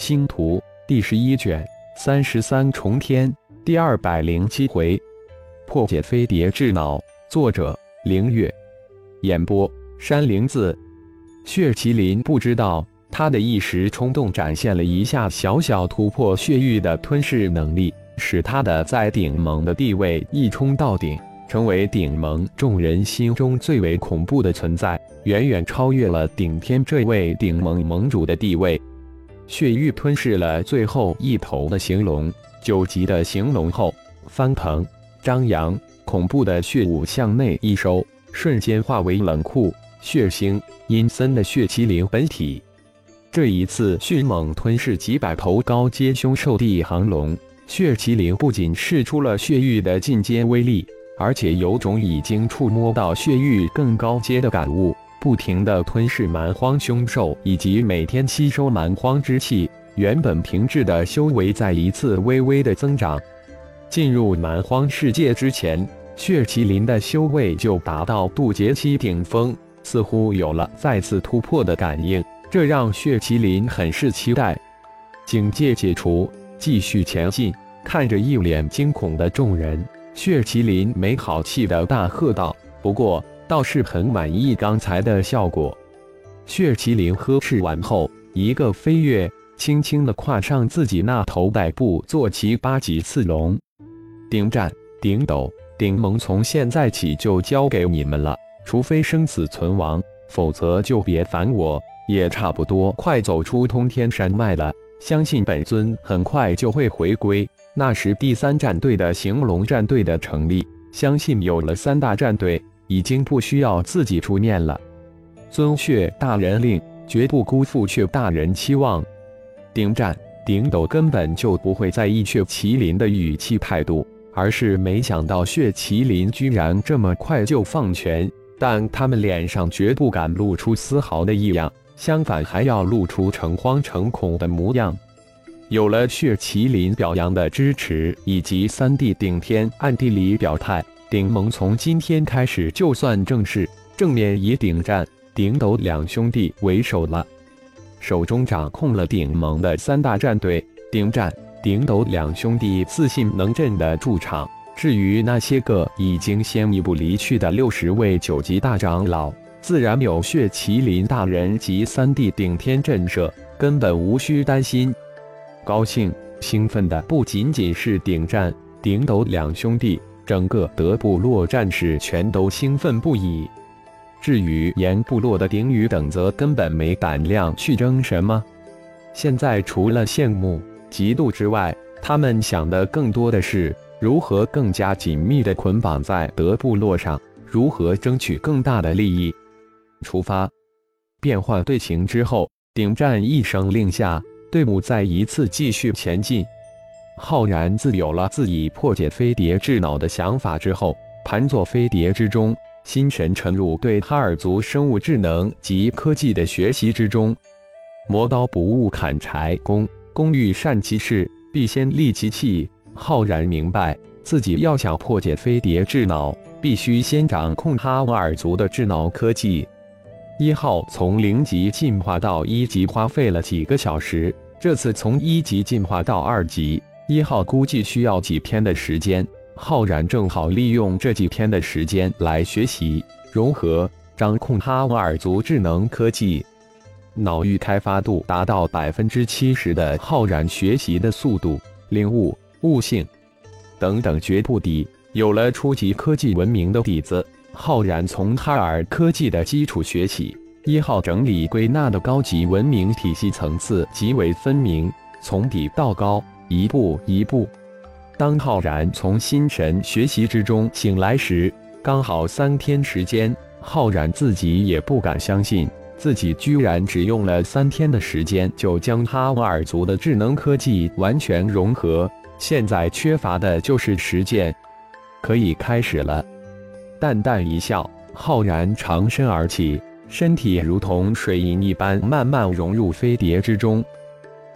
星图第十一卷三十三重天第二百零七回，破解飞碟智脑。作者：凌月。演播：山灵子。血麒麟不知道，他的一时冲动展现了一下小小突破血域的吞噬能力，使他的在顶盟的地位一冲到顶。成为顶盟众人心中最为恐怖的存在，远远超越了顶天这位顶盟盟主的地位。血域吞噬了最后一头的行龙，九级的行龙后翻腾张扬，恐怖的血雾向内一收，瞬间化为冷酷血腥阴森的血麒麟本体。这一次迅猛吞噬几百头高阶凶兽地行龙，血麒麟不仅试出了血域的进阶威力。而且有种已经触摸到血域更高阶的感悟，不停地吞噬蛮荒凶兽，以及每天吸收蛮荒之气，原本停滞的修为再一次微微的增长。进入蛮荒世界之前，血麒麟的修为就达到渡劫期顶峰，似乎有了再次突破的感应，这让血麒麟很是期待。警戒解除，继续前进。看着一脸惊恐的众人。血麒麟没好气的大喝道：“不过倒是很满意刚才的效果。”血麒麟呵斥完后，一个飞跃，轻轻的跨上自己那头百步坐骑八级刺龙。顶战、顶斗、顶盟，从现在起就交给你们了。除非生死存亡，否则就别烦我。也差不多快走出通天山脉了，相信本尊很快就会回归。那时，第三战队的行龙战队的成立，相信有了三大战队，已经不需要自己出面了。尊血大人令，绝不辜负血大人期望。顶战顶斗根本就不会在意血麒麟的语气态度，而是没想到血麒麟居然这么快就放权，但他们脸上绝不敢露出丝毫的异样，相反还要露出诚惶诚恐的模样。有了血麒麟表扬的支持，以及三弟顶天暗地里表态，顶盟从今天开始就算正式正面以顶战、顶斗两兄弟为首了。手中掌控了顶盟的三大战队，顶战、顶斗两兄弟自信能镇得住场。至于那些个已经先一步离去的六十位九级大长老，自然有血麒麟大人及三弟顶天震慑，根本无需担心。高兴、兴奋的不仅仅是顶战、顶斗两兄弟，整个德部落战士全都兴奋不已。至于岩部落的顶羽等，则根本没胆量去争什么。现在除了羡慕、嫉妒之外，他们想的更多的是如何更加紧密地捆绑在德部落上，如何争取更大的利益。出发！变换队形之后，顶战一声令下。队伍再一次继续前进。浩然自有了自己破解飞碟智脑的想法之后，盘坐飞碟之中，心神沉入对哈尔族生物智能及科技的学习之中。磨刀不误砍柴工，工欲善其事，必先利其器。浩然明白，自己要想破解飞碟智脑，必须先掌控哈瓦尔族的智脑科技。一号从零级进化到一级花费了几个小时，这次从一级进化到二级，一号估计需要几天的时间。浩然正好利用这几天的时间来学习、融合、掌控哈瓦尔族智能科技。脑域开发度达到百分之七十的浩然，学习的速度、领悟、悟性等等绝不低，有了初级科技文明的底子。浩然从哈尔科技的基础学起，一号整理归纳的高级文明体系层次极为分明，从底到高，一步一步。当浩然从心神学习之中醒来时，刚好三天时间。浩然自己也不敢相信，自己居然只用了三天的时间，就将哈瓦尔族的智能科技完全融合。现在缺乏的就是实践，可以开始了。淡淡一笑，浩然长身而起，身体如同水银一般慢慢融入飞碟之中。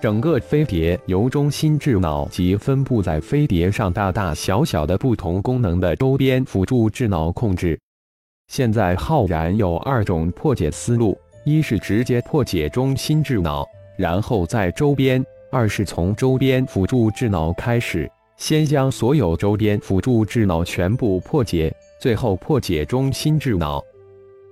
整个飞碟由中心智脑及分布在飞碟上大大小小的不同功能的周边辅助智脑控制。现在浩然有二种破解思路：一是直接破解中心智脑，然后在周边二是从周边辅助智脑开始，先将所有周边辅助智脑全部破解，最后破解中心智脑。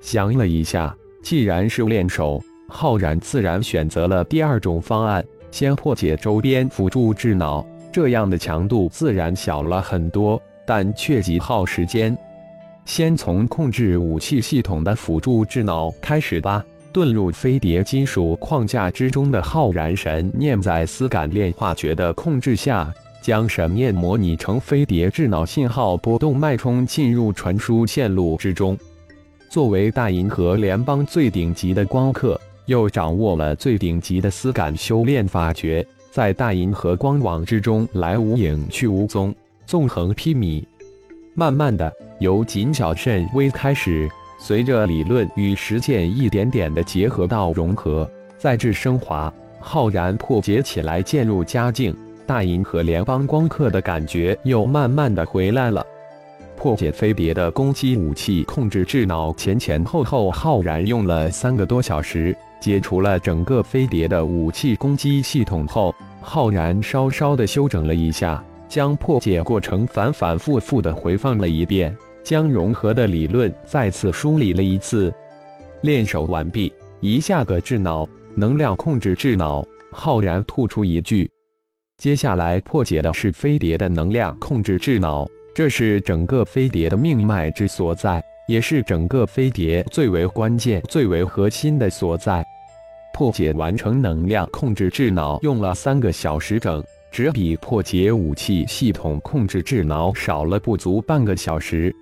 想了一下，既然是练手，浩然自然选择了第二种方案，先破解周边辅助智脑，这样的强度自然小了很多，但却极耗时间。先从控制武器系统的辅助智脑开始吧。遁入飞碟金属框架之中的浩然神念，在丝感炼化诀的控制下，将神念模拟成飞碟智脑信号波动脉冲进入传输线路之中。作为大银河联邦最顶级的光刻，又掌握了最顶级的丝感修炼法诀，在大银河光网之中来无影去无踪，纵横披靡。慢慢的，由谨小慎微开始。随着理论与实践一点点的结合到融合，再至升华，浩然破解起来渐入佳境。大银河联邦光刻的感觉又慢慢的回来了。破解飞碟的攻击武器控制智脑前前后后，浩然用了三个多小时，解除了整个飞碟的武器攻击系统后，浩然稍稍的修整了一下，将破解过程反反复复的回放了一遍。将融合的理论再次梳理了一次，练手完毕，一下个智脑能量控制智脑，浩然吐出一句：“接下来破解的是飞碟的能量控制智脑，这是整个飞碟的命脉之所在，也是整个飞碟最为关键、最为核心的所在。”破解完成能量控制智脑用了三个小时整，只比破解武器系统控制智脑少了不足半个小时。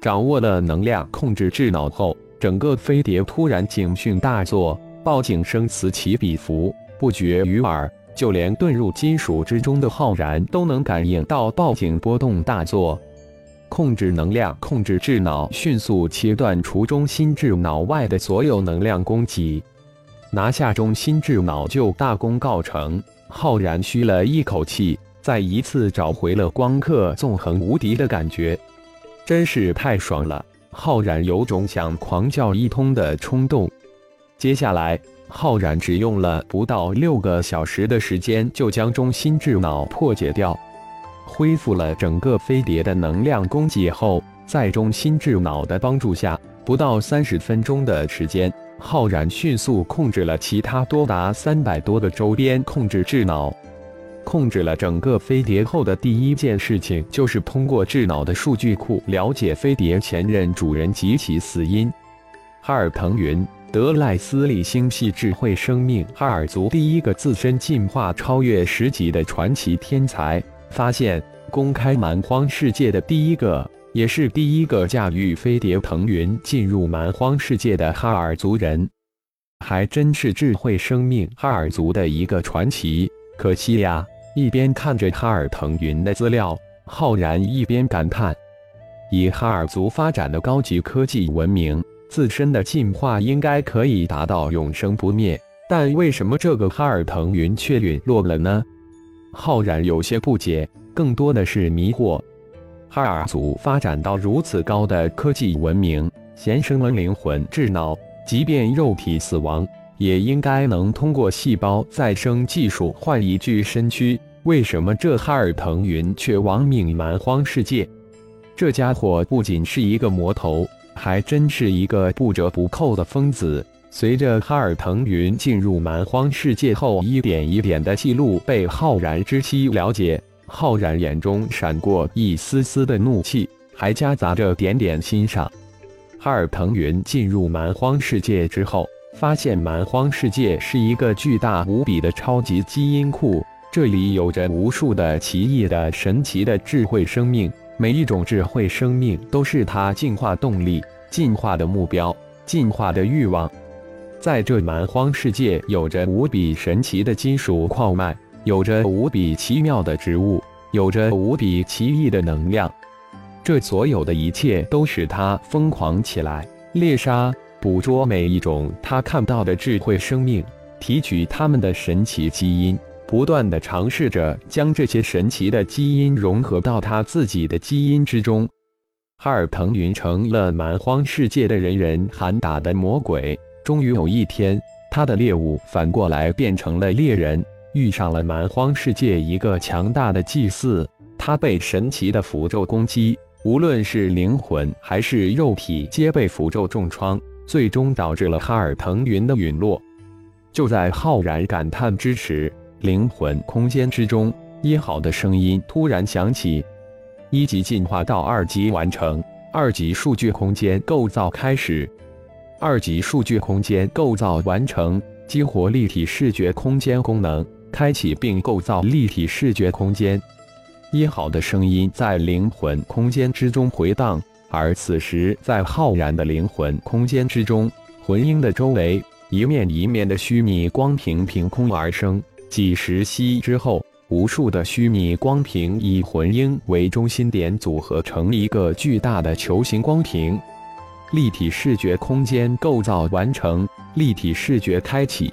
掌握了能量控制智脑后，整个飞碟突然警讯大作，报警声此起彼伏，不绝于耳。就连遁入金属之中的浩然都能感应到报警波动大作。控制能量控制智脑，迅速切断除中心智脑外的所有能量供给，拿下中心智脑就大功告成。浩然吁了一口气，再一次找回了光刻纵横无敌的感觉。真是太爽了！浩然有种想狂叫一通的冲动。接下来，浩然只用了不到六个小时的时间，就将中心智脑破解掉，恢复了整个飞碟的能量供给后，在中心智脑的帮助下，不到三十分钟的时间，浩然迅速控制了其他多达三百多个周边控制智脑。控制了整个飞碟后的第一件事情，就是通过智脑的数据库了解飞碟前任主人及其死因。哈尔腾云，德赖斯利星系智慧生命哈尔族第一个自身进化超越十级的传奇天才，发现公开蛮荒世界的第一个，也是第一个驾驭飞碟腾云进入蛮荒世界的哈尔族人，还真是智慧生命哈尔族的一个传奇。可惜呀。一边看着哈尔腾云的资料，浩然一边感叹：以哈尔族发展的高级科技文明，自身的进化应该可以达到永生不灭，但为什么这个哈尔腾云却陨落了呢？浩然有些不解，更多的是迷惑。哈尔族发展到如此高的科技文明，贤生了灵魂智脑，即便肉体死亡。也应该能通过细胞再生技术换一具身躯。为什么这哈尔腾云却亡命蛮荒世界？这家伙不仅是一个魔头，还真是一个不折不扣的疯子。随着哈尔腾云进入蛮荒世界后，一点一点的记录被浩然之息了解。浩然眼中闪过一丝丝的怒气，还夹杂着点点欣赏。哈尔腾云进入蛮荒世界之后。发现蛮荒世界是一个巨大无比的超级基因库，这里有着无数的奇异的、神奇的智慧生命，每一种智慧生命都是它进化动力、进化的目标、进化的欲望。在这蛮荒世界，有着无比神奇的金属矿脉，有着无比奇妙的植物，有着无比奇异的能量。这所有的一切都使他疯狂起来，猎杀。捕捉每一种他看到的智慧生命，提取他们的神奇基因，不断的尝试着将这些神奇的基因融合到他自己的基因之中。哈尔腾云成了蛮荒世界的人人喊打的魔鬼。终于有一天，他的猎物反过来变成了猎人，遇上了蛮荒世界一个强大的祭祀，他被神奇的符咒攻击，无论是灵魂还是肉体，皆被符咒重创，最终导致了哈尔腾云的陨落。就在浩然感叹之时，灵魂空间之中，一号的声音突然响起：“一级进化到二级完成，二级数据空间构造开始。二级数据空间构造完成，激活立体视觉空间功能。”开启并构造立体视觉空间，一好的声音在灵魂空间之中回荡。而此时，在浩然的灵魂空间之中，魂婴的周围，一面一面的虚拟光屏凭空而生。几时息之后，无数的虚拟光屏以魂婴为中心点组合成一个巨大的球形光屏。立体视觉空间构造完成，立体视觉开启。